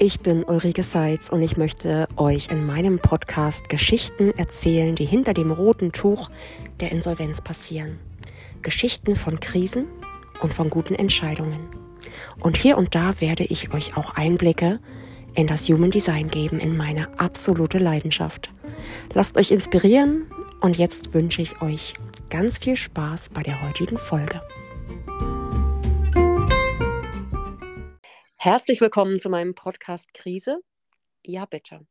Ich bin Ulrike Seitz und ich möchte euch in meinem Podcast Geschichten erzählen, die hinter dem roten Tuch der Insolvenz passieren. Geschichten von Krisen und von guten Entscheidungen. Und hier und da werde ich euch auch Einblicke in das Human Design geben, in meine absolute Leidenschaft. Lasst euch inspirieren und jetzt wünsche ich euch ganz viel Spaß bei der heutigen Folge. Herzlich willkommen zu meinem Podcast Krise. Ja, bitte.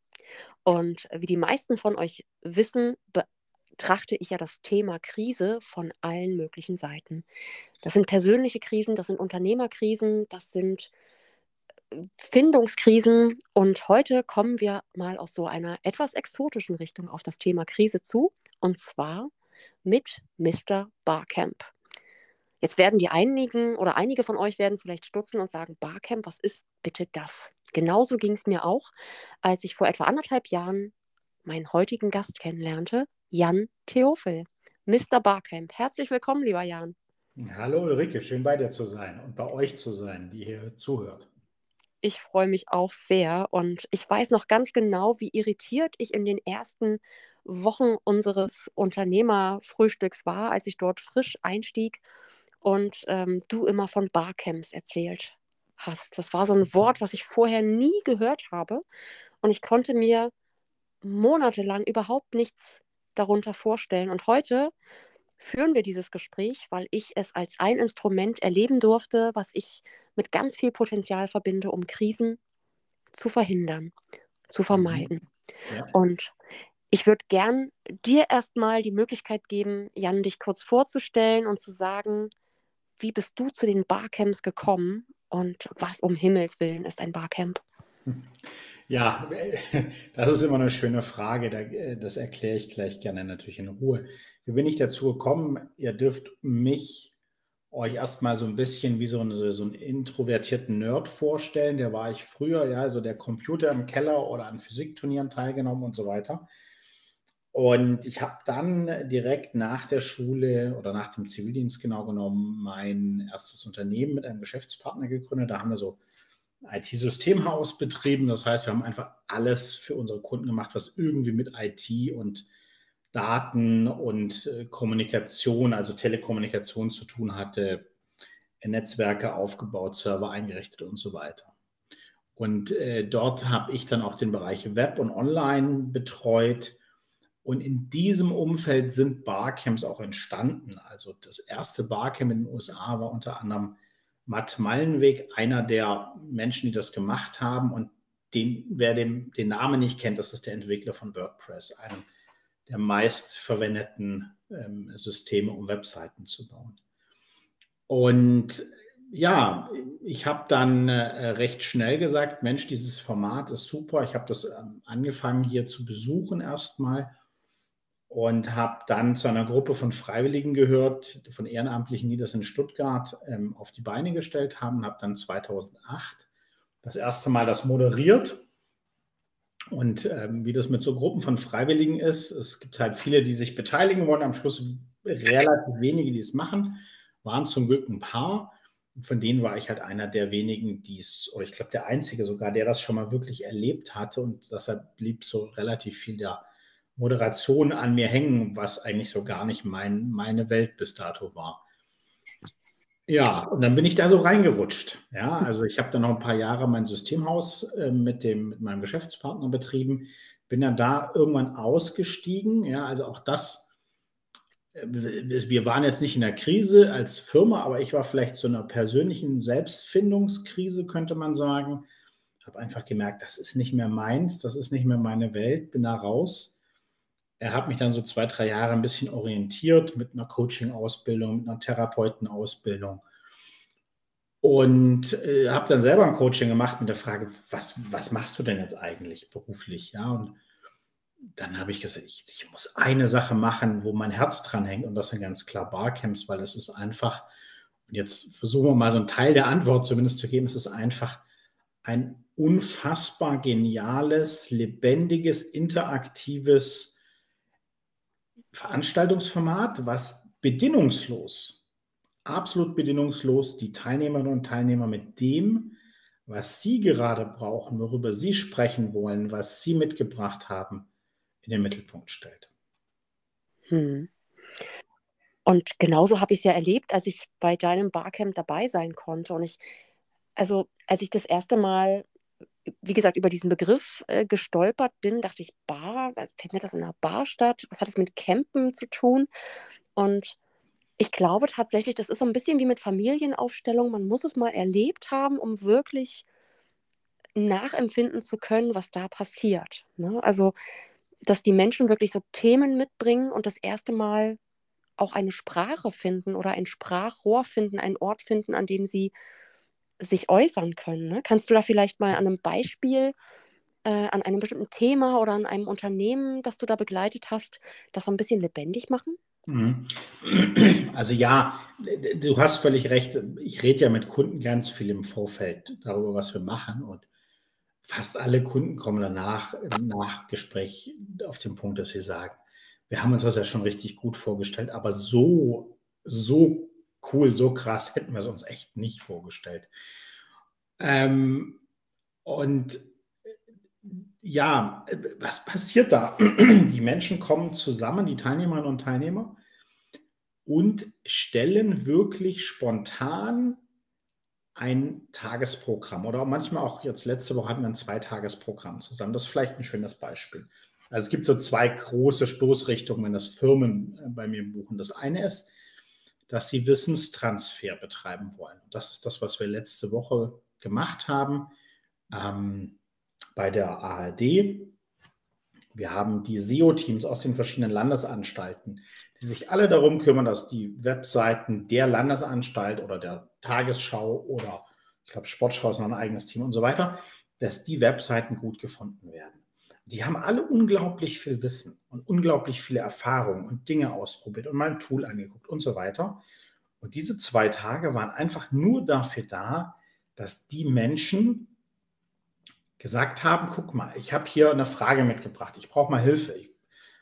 Und wie die meisten von euch wissen, betrachte ich ja das Thema Krise von allen möglichen Seiten. Das sind persönliche Krisen, das sind Unternehmerkrisen, das sind äh, Findungskrisen. Und heute kommen wir mal aus so einer etwas exotischen Richtung auf das Thema Krise zu. Und zwar mit Mr. Barcamp. Jetzt werden die einigen oder einige von euch werden vielleicht stutzen und sagen, Barcamp, was ist bitte das? Genauso ging es mir auch, als ich vor etwa anderthalb Jahren meinen heutigen Gast kennenlernte, Jan Theophil. Mr. Barcamp, herzlich willkommen, lieber Jan. Hallo Ulrike, schön bei dir zu sein und bei euch zu sein, die hier zuhört. Ich freue mich auch sehr und ich weiß noch ganz genau, wie irritiert ich in den ersten Wochen unseres Unternehmerfrühstücks war, als ich dort frisch einstieg und ähm, du immer von Barcamps erzählt hast. Das war so ein mhm. Wort, was ich vorher nie gehört habe und ich konnte mir monatelang überhaupt nichts darunter vorstellen. Und heute führen wir dieses Gespräch, weil ich es als ein Instrument erleben durfte, was ich mit ganz viel Potenzial verbinde, um Krisen zu verhindern, zu mhm. vermeiden. Ja. Und ich würde gern dir erstmal die Möglichkeit geben, Jan, dich kurz vorzustellen und zu sagen, wie bist du zu den Barcamps gekommen und was um Himmels Willen ist ein Barcamp? Ja, das ist immer eine schöne Frage. Das erkläre ich gleich gerne natürlich in Ruhe. Wie bin ich dazu gekommen? Ihr dürft mich euch erstmal so ein bisschen wie so, eine, so einen introvertierten Nerd vorstellen. Der war ich früher, ja, so der Computer im Keller oder an Physikturnieren teilgenommen und so weiter. Und ich habe dann direkt nach der Schule oder nach dem Zivildienst genau genommen mein erstes Unternehmen mit einem Geschäftspartner gegründet. Da haben wir so IT-Systemhaus betrieben. Das heißt, wir haben einfach alles für unsere Kunden gemacht, was irgendwie mit IT und Daten und äh, Kommunikation, also Telekommunikation zu tun hatte, Netzwerke aufgebaut, Server eingerichtet und so weiter. Und äh, dort habe ich dann auch den Bereich Web und Online betreut und in diesem Umfeld sind Barcamps auch entstanden. Also das erste Barcamp in den USA war unter anderem Matt Mallenweg, einer der Menschen, die das gemacht haben. Und den, wer den, den Namen nicht kennt, das ist der Entwickler von WordPress, einem der meistverwendeten ähm, Systeme, um Webseiten zu bauen. Und ja, ich habe dann äh, recht schnell gesagt, Mensch, dieses Format ist super. Ich habe das ähm, angefangen hier zu besuchen erstmal und habe dann zu einer Gruppe von Freiwilligen gehört, von Ehrenamtlichen, die das in Stuttgart ähm, auf die Beine gestellt haben. Habe dann 2008 das erste Mal das moderiert. Und ähm, wie das mit so Gruppen von Freiwilligen ist, es gibt halt viele, die sich beteiligen wollen, am Schluss relativ wenige, die es machen, waren zum Glück ein paar. Von denen war ich halt einer der wenigen, die es, oder ich glaube der einzige sogar, der das schon mal wirklich erlebt hatte. Und deshalb blieb so relativ viel der Moderation an mir hängen, was eigentlich so gar nicht mein, meine Welt bis dato war. Ja, und dann bin ich da so reingerutscht. Ja, also ich habe dann noch ein paar Jahre mein Systemhaus äh, mit, dem, mit meinem Geschäftspartner betrieben, bin dann da irgendwann ausgestiegen. Ja, also auch das, äh, wir waren jetzt nicht in der Krise als Firma, aber ich war vielleicht zu einer persönlichen Selbstfindungskrise, könnte man sagen. Habe einfach gemerkt, das ist nicht mehr meins, das ist nicht mehr meine Welt, bin da raus er hat mich dann so zwei, drei Jahre ein bisschen orientiert mit einer Coaching-Ausbildung, mit einer Therapeutenausbildung. Und äh, habe dann selber ein Coaching gemacht mit der Frage, was, was machst du denn jetzt eigentlich beruflich? Ja, und dann habe ich gesagt, ich, ich, muss eine Sache machen, wo mein Herz dran hängt. Und das sind ganz klar Barcamps, weil das ist einfach, und jetzt versuchen wir mal so einen Teil der Antwort zumindest zu geben, es ist einfach ein unfassbar geniales, lebendiges, interaktives, Veranstaltungsformat, was bedingungslos, absolut bedingungslos die Teilnehmerinnen und Teilnehmer mit dem was Sie gerade brauchen, worüber Sie sprechen wollen, was Sie mitgebracht haben, in den Mittelpunkt stellt. Hm. Und genauso habe ich es ja erlebt, als ich bei deinem Barcamp dabei sein konnte. Und ich, also als ich das erste Mal, wie gesagt, über diesen Begriff äh, gestolpert bin, dachte ich, Bar, was, findet das in einer Bar statt? Was hat das mit Campen zu tun? Und ich glaube tatsächlich, das ist so ein bisschen wie mit Familienaufstellung. Man muss es mal erlebt haben, um wirklich nachempfinden zu können, was da passiert. Ne? Also, dass die Menschen wirklich so Themen mitbringen und das erste Mal auch eine Sprache finden oder ein Sprachrohr finden, einen Ort finden, an dem sie sich äußern können. Ne? Kannst du da vielleicht mal an einem Beispiel, äh, an einem bestimmten Thema oder an einem Unternehmen, das du da begleitet hast, das so ein bisschen lebendig machen? Mhm. Also ja, du hast völlig recht. Ich rede ja mit Kunden ganz viel im Vorfeld darüber, was wir machen. Und fast alle Kunden kommen danach nach Gespräch auf den Punkt, dass sie sagen, wir haben uns das ja schon richtig gut vorgestellt, aber so, so cool, so krass hätten wir es uns echt nicht vorgestellt. Ähm, und ja, was passiert da? Die Menschen kommen zusammen, die Teilnehmerinnen und Teilnehmer, und stellen wirklich spontan ein Tagesprogramm oder manchmal auch jetzt letzte Woche hatten wir ein Zweitagesprogramm zusammen. Das ist vielleicht ein schönes Beispiel. Also es gibt so zwei große Stoßrichtungen, wenn das Firmen äh, bei mir buchen. Das eine ist, dass sie Wissenstransfer betreiben wollen. Das ist das, was wir letzte Woche gemacht haben ähm, bei der ARD. Wir haben die SEO-Teams aus den verschiedenen Landesanstalten, die sich alle darum kümmern, dass die Webseiten der Landesanstalt oder der Tagesschau oder ich glaube Sportschau ist noch ein eigenes Team und so weiter, dass die Webseiten gut gefunden werden. Die haben alle unglaublich viel Wissen und unglaublich viele Erfahrungen und Dinge ausprobiert und mal ein Tool angeguckt und so weiter. Und diese zwei Tage waren einfach nur dafür da, dass die Menschen gesagt haben, guck mal, ich habe hier eine Frage mitgebracht, ich brauche mal Hilfe.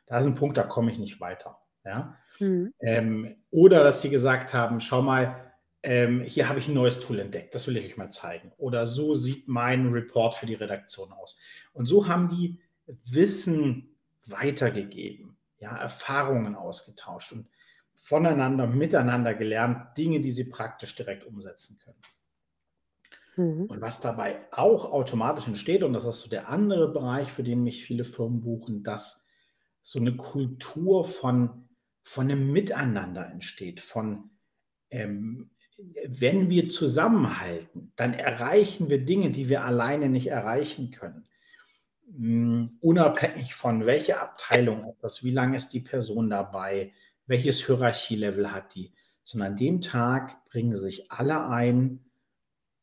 Da ist ein Punkt, da komme ich nicht weiter. Ja? Mhm. Ähm, oder dass sie gesagt haben, schau mal, ähm, hier habe ich ein neues Tool entdeckt, das will ich euch mal zeigen. Oder so sieht mein Report für die Redaktion aus. Und so haben die Wissen weitergegeben, ja, Erfahrungen ausgetauscht und voneinander, miteinander gelernt, Dinge, die sie praktisch direkt umsetzen können. Mhm. Und was dabei auch automatisch entsteht, und das ist so der andere Bereich, für den mich viele Firmen buchen, dass so eine Kultur von, von einem Miteinander entsteht, von ähm, wenn wir zusammenhalten, dann erreichen wir Dinge, die wir alleine nicht erreichen können. Hm, unabhängig von welcher Abteilung etwas, wie lange ist die Person dabei, welches Hierarchielevel hat die, sondern an dem Tag bringen sich alle ein,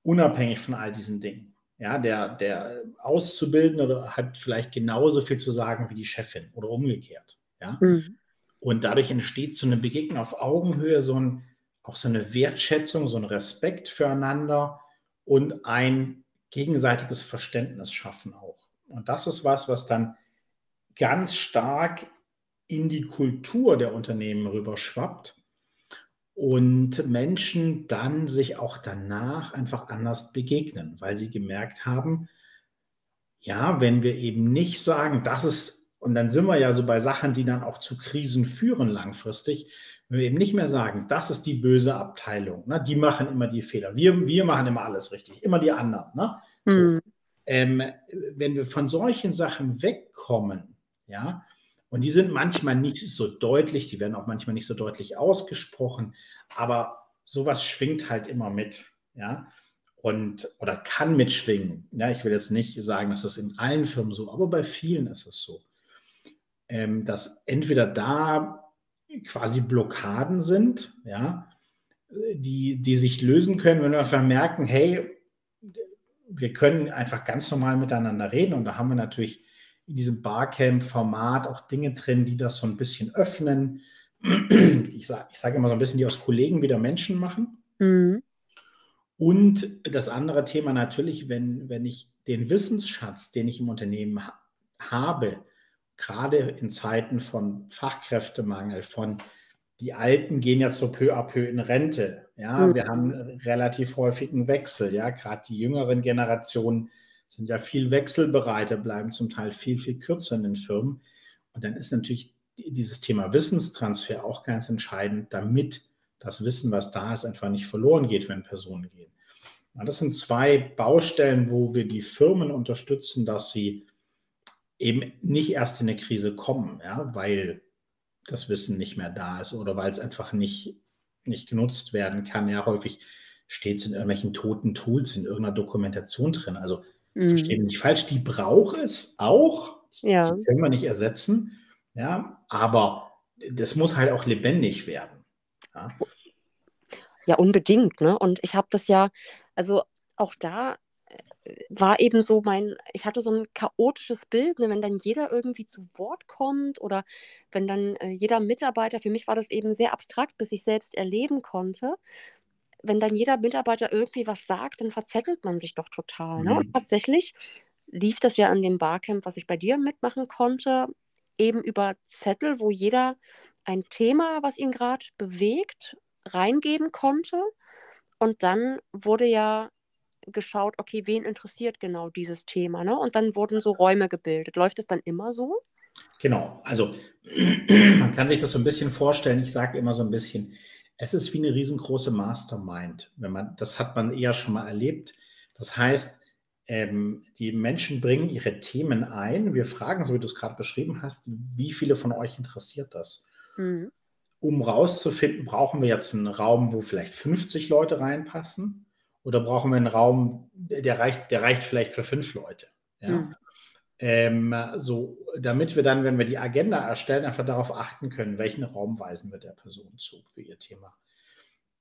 unabhängig von all diesen Dingen. Ja, der, der Auszubildende hat vielleicht genauso viel zu sagen wie die Chefin oder umgekehrt. Ja? Mhm. Und dadurch entsteht so eine Begegnung auf Augenhöhe, so ein, auch so eine Wertschätzung, so ein Respekt füreinander und ein gegenseitiges Verständnis schaffen auch. Und das ist was, was dann ganz stark in die Kultur der Unternehmen rüberschwappt und Menschen dann sich auch danach einfach anders begegnen, weil sie gemerkt haben, ja, wenn wir eben nicht sagen, das ist, und dann sind wir ja so bei Sachen, die dann auch zu Krisen führen langfristig, wenn wir eben nicht mehr sagen, das ist die böse Abteilung, ne, die machen immer die Fehler, wir, wir machen immer alles richtig, immer die anderen. Ne? So. Mhm. Ähm, wenn wir von solchen Sachen wegkommen, ja, und die sind manchmal nicht so deutlich, die werden auch manchmal nicht so deutlich ausgesprochen, aber sowas schwingt halt immer mit, ja, und oder kann mitschwingen. Ja, ich will jetzt nicht sagen, dass das in allen Firmen so, aber bei vielen ist es so, ähm, dass entweder da quasi Blockaden sind, ja, die, die sich lösen können, wenn wir vermerken, hey, wir können einfach ganz normal miteinander reden und da haben wir natürlich in diesem Barcamp-Format auch Dinge drin, die das so ein bisschen öffnen. Ich sage ich sag immer so ein bisschen, die aus Kollegen wieder Menschen machen. Mhm. Und das andere Thema natürlich, wenn, wenn ich den Wissensschatz, den ich im Unternehmen ha habe, gerade in Zeiten von Fachkräftemangel, von die Alten gehen jetzt so peu à peu in Rente, Ja, mhm. wir haben relativ häufigen Wechsel. Ja, gerade die jüngeren Generationen sind ja viel wechselbereiter, bleiben zum Teil viel, viel kürzer in den Firmen. Und dann ist natürlich dieses Thema Wissenstransfer auch ganz entscheidend, damit das Wissen, was da ist, einfach nicht verloren geht, wenn Personen gehen. Das sind zwei Baustellen, wo wir die Firmen unterstützen, dass sie eben nicht erst in eine Krise kommen, ja, weil das Wissen nicht mehr da ist oder weil es einfach nicht, nicht genutzt werden kann. Ja, häufig steht es in irgendwelchen toten Tools, in irgendeiner Dokumentation drin. Also mhm. verstehe mich nicht falsch, die braucht es auch. Ja. Die können wir nicht ersetzen. Ja, aber das muss halt auch lebendig werden. Ja, ja unbedingt. Ne? Und ich habe das ja, also auch da war eben so mein, ich hatte so ein chaotisches Bild, ne, wenn dann jeder irgendwie zu Wort kommt oder wenn dann äh, jeder Mitarbeiter, für mich war das eben sehr abstrakt, bis ich selbst erleben konnte, wenn dann jeder Mitarbeiter irgendwie was sagt, dann verzettelt man sich doch total. Ne? Und mhm. tatsächlich lief das ja an dem Barcamp, was ich bei dir mitmachen konnte, eben über Zettel, wo jeder ein Thema, was ihn gerade bewegt, reingeben konnte. Und dann wurde ja geschaut, okay, wen interessiert genau dieses Thema, ne? Und dann wurden so Räume gebildet. Läuft es dann immer so? Genau, also man kann sich das so ein bisschen vorstellen, ich sage immer so ein bisschen, es ist wie eine riesengroße Mastermind. Wenn man, das hat man eher schon mal erlebt. Das heißt, ähm, die Menschen bringen ihre Themen ein. Wir fragen, so wie du es gerade beschrieben hast, wie viele von euch interessiert das? Mhm. Um rauszufinden, brauchen wir jetzt einen Raum, wo vielleicht 50 Leute reinpassen? Oder brauchen wir einen Raum, der reicht, der reicht vielleicht für fünf Leute? Ja? Mhm. Ähm, so, damit wir dann, wenn wir die Agenda erstellen, einfach darauf achten können, welchen Raum weisen wir der Person zu für ihr Thema.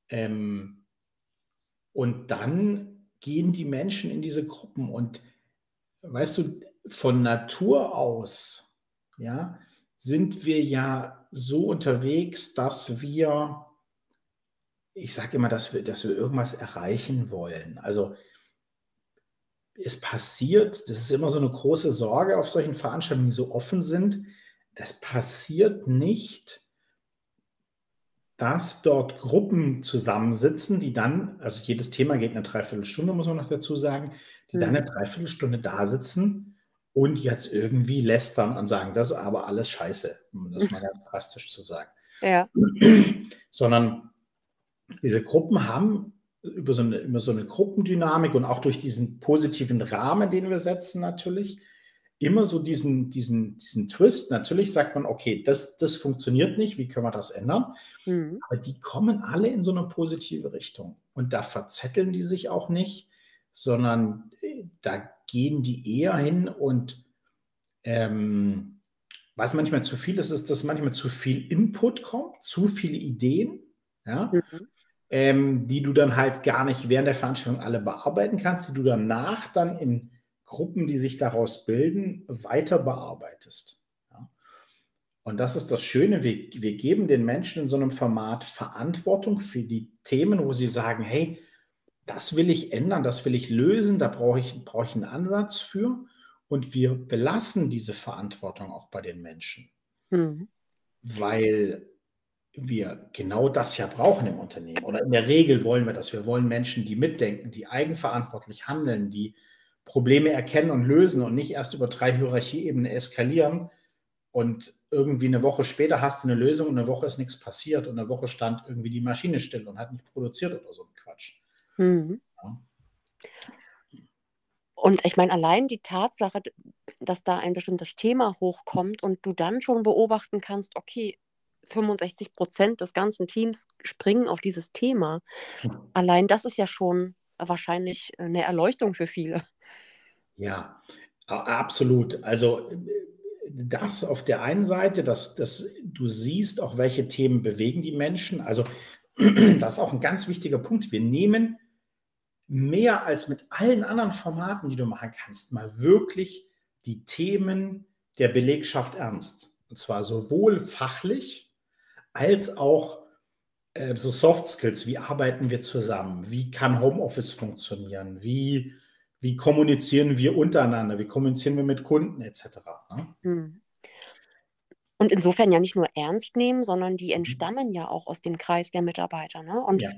Ähm, und dann gehen die Menschen in diese Gruppen und weißt du, von Natur aus, ja, sind wir ja so unterwegs, dass wir ich sage immer, dass wir, dass wir irgendwas erreichen wollen. Also es passiert, das ist immer so eine große Sorge auf solchen Veranstaltungen, die so offen sind. Das passiert nicht, dass dort Gruppen zusammensitzen, die dann, also jedes Thema geht eine Dreiviertelstunde, muss man noch dazu sagen, die mhm. dann eine Dreiviertelstunde da sitzen und jetzt irgendwie lästern und sagen, das ist aber alles scheiße, um das mal ganz drastisch zu sagen. Ja. Sondern diese Gruppen haben über so, eine, über so eine Gruppendynamik und auch durch diesen positiven Rahmen, den wir setzen natürlich, immer so diesen, diesen, diesen Twist. Natürlich sagt man, okay, das, das funktioniert nicht, wie können wir das ändern? Mhm. Aber die kommen alle in so eine positive Richtung. Und da verzetteln die sich auch nicht, sondern äh, da gehen die eher hin und ähm, was manchmal zu viel ist, ist, dass manchmal zu viel Input kommt, zu viele Ideen. Ja? Mhm ähm, die du dann halt gar nicht während der Veranstaltung alle bearbeiten kannst, die du danach dann in Gruppen, die sich daraus bilden, weiter bearbeitest. Ja. Und das ist das Schöne, wir, wir geben den Menschen in so einem Format Verantwortung für die Themen, wo sie sagen, hey, das will ich ändern, das will ich lösen, da brauche ich, brauche ich einen Ansatz für. Und wir belassen diese Verantwortung auch bei den Menschen. Mhm. Weil wir genau das ja brauchen im Unternehmen. Oder in der Regel wollen wir das. Wir wollen Menschen, die mitdenken, die eigenverantwortlich handeln, die Probleme erkennen und lösen und nicht erst über drei Hierarchieebenen eskalieren und irgendwie eine Woche später hast du eine Lösung und eine Woche ist nichts passiert und eine Woche stand irgendwie die Maschine still und hat nicht produziert oder so ein Quatsch. Mhm. Ja. Und ich meine, allein die Tatsache, dass da ein bestimmtes Thema hochkommt und du dann schon beobachten kannst, okay, 65 Prozent des ganzen Teams springen auf dieses Thema. Hm. Allein das ist ja schon wahrscheinlich eine Erleuchtung für viele. Ja, absolut. Also das auf der einen Seite, dass, dass du siehst, auch welche Themen bewegen die Menschen. Also das ist auch ein ganz wichtiger Punkt. Wir nehmen mehr als mit allen anderen Formaten, die du machen kannst, mal wirklich die Themen der Belegschaft ernst. Und zwar sowohl fachlich, als auch äh, so Soft Skills. Wie arbeiten wir zusammen? Wie kann Homeoffice funktionieren? Wie, wie kommunizieren wir untereinander? Wie kommunizieren wir mit Kunden etc.? Ne? Hm. Und insofern ja nicht nur ernst nehmen, sondern die mhm. entstammen ja auch aus dem Kreis der Mitarbeiter. Ne? Und ja.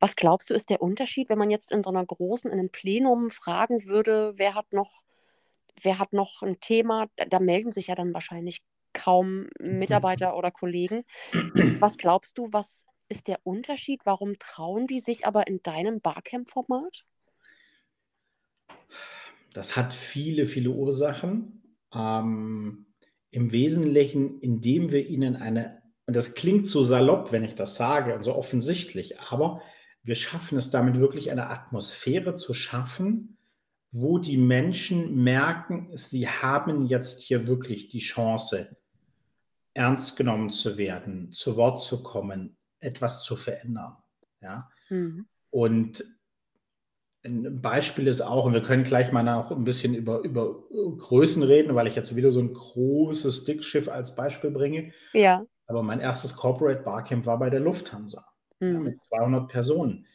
Was glaubst du, ist der Unterschied, wenn man jetzt in so einer großen, in einem Plenum fragen würde, wer hat noch, wer hat noch ein Thema? Da melden sich ja dann wahrscheinlich kaum Mitarbeiter oder Kollegen. Was glaubst du, was ist der Unterschied? Warum trauen die sich aber in deinem Barcamp-Format? Das hat viele, viele Ursachen. Ähm, Im Wesentlichen, indem wir ihnen eine, und das klingt so salopp, wenn ich das sage, und so offensichtlich, aber wir schaffen es damit wirklich eine Atmosphäre zu schaffen, wo die Menschen merken, sie haben jetzt hier wirklich die Chance, ernst genommen zu werden, zu Wort zu kommen, etwas zu verändern. Ja? Mhm. Und ein Beispiel ist auch, und wir können gleich mal noch ein bisschen über, über Größen reden, weil ich jetzt wieder so ein großes Dickschiff als Beispiel bringe. Ja. Aber mein erstes Corporate Barcamp war bei der Lufthansa mhm. ja, mit 200 Personen.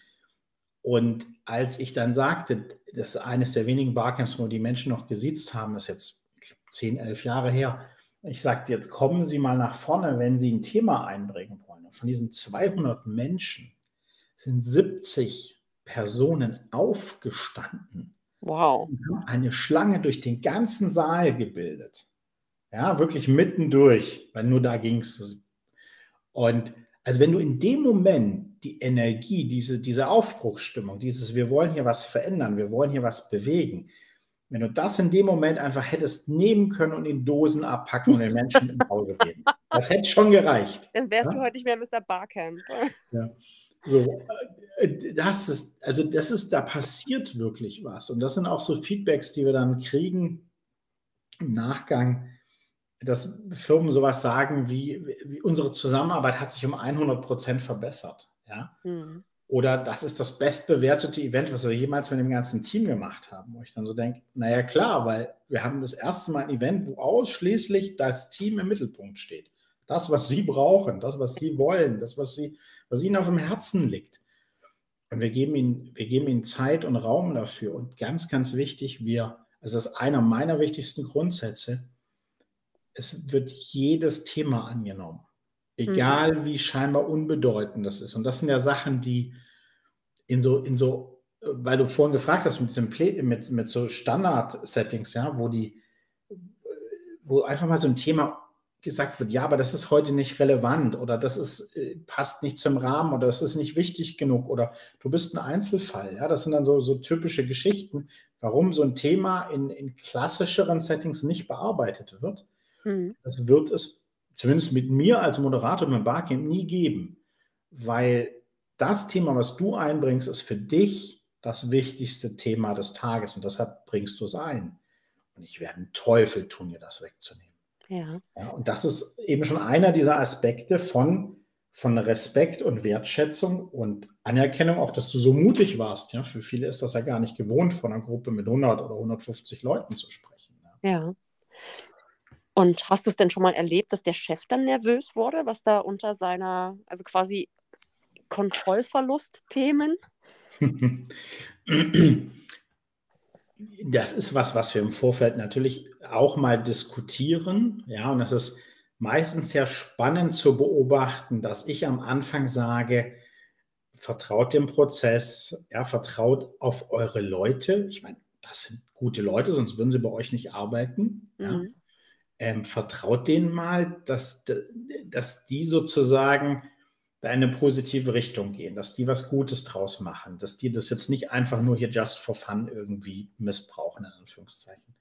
Und als ich dann sagte, das ist eines der wenigen Barcamps, wo die Menschen noch gesiezt haben, das ist jetzt glaub, 10, 11 Jahre her. Ich sagte, jetzt kommen Sie mal nach vorne, wenn Sie ein Thema einbringen wollen. Und von diesen 200 Menschen sind 70 Personen aufgestanden. Wow. Eine Schlange durch den ganzen Saal gebildet. Ja, wirklich mittendurch, weil nur da ging es. Und also wenn du in dem Moment die Energie, diese, diese Aufbruchsstimmung, dieses Wir wollen hier was verändern, wir wollen hier was bewegen, wenn du das in dem Moment einfach hättest nehmen können und in Dosen abpacken und den Menschen im Hause geben, das hätte schon gereicht. Dann wärst ja? du heute nicht mehr Mr. Barcamp. Ja. So, äh, das ist, also das ist, da passiert wirklich was. Und das sind auch so Feedbacks, die wir dann kriegen im Nachgang, dass Firmen sowas sagen wie, wie unsere Zusammenarbeit hat sich um 100 Prozent verbessert. Ja? Mhm. Oder das ist das bestbewertete Event, was wir jemals mit dem ganzen Team gemacht haben. Wo ich dann so denke, naja klar, weil wir haben das erste Mal ein Event, wo ausschließlich das Team im Mittelpunkt steht. Das, was sie brauchen, das, was sie wollen, das, was, sie, was ihnen auf dem Herzen liegt. Und wir geben, ihnen, wir geben ihnen Zeit und Raum dafür. Und ganz, ganz wichtig, wir, also das ist einer meiner wichtigsten Grundsätze, es wird jedes Thema angenommen. Egal mhm. wie scheinbar unbedeutend das ist. Und das sind ja Sachen, die in so, in so, weil du vorhin gefragt hast, mit, mit, mit so Standard-Settings, ja, wo die, wo einfach mal so ein Thema gesagt wird, ja, aber das ist heute nicht relevant oder das ist, äh, passt nicht zum Rahmen oder das ist nicht wichtig genug oder du bist ein Einzelfall. Ja, das sind dann so, so typische Geschichten, warum so ein Thema in, in klassischeren Settings nicht bearbeitet wird. Mhm. Das wird es zumindest mit mir als Moderator im Barcamp nie geben, weil das Thema, was du einbringst, ist für dich das wichtigste Thema des Tages und deshalb bringst du es ein. Und ich werde einen Teufel tun, dir das wegzunehmen. Ja. ja. Und das ist eben schon einer dieser Aspekte von, von Respekt und Wertschätzung und Anerkennung, auch dass du so mutig warst. Ja, für viele ist das ja gar nicht gewohnt, von einer Gruppe mit 100 oder 150 Leuten zu sprechen. Ja. ja. Und hast du es denn schon mal erlebt, dass der Chef dann nervös wurde, was da unter seiner, also quasi Kontrollverlust-Themen? Das ist was, was wir im Vorfeld natürlich auch mal diskutieren. Ja, und es ist meistens sehr spannend zu beobachten, dass ich am Anfang sage, vertraut dem Prozess, ja, vertraut auf eure Leute. Ich meine, das sind gute Leute, sonst würden sie bei euch nicht arbeiten. Mhm. Ähm, vertraut denen mal, dass, dass die sozusagen in eine positive Richtung gehen, dass die was Gutes draus machen, dass die das jetzt nicht einfach nur hier just for fun irgendwie missbrauchen, in Anführungszeichen.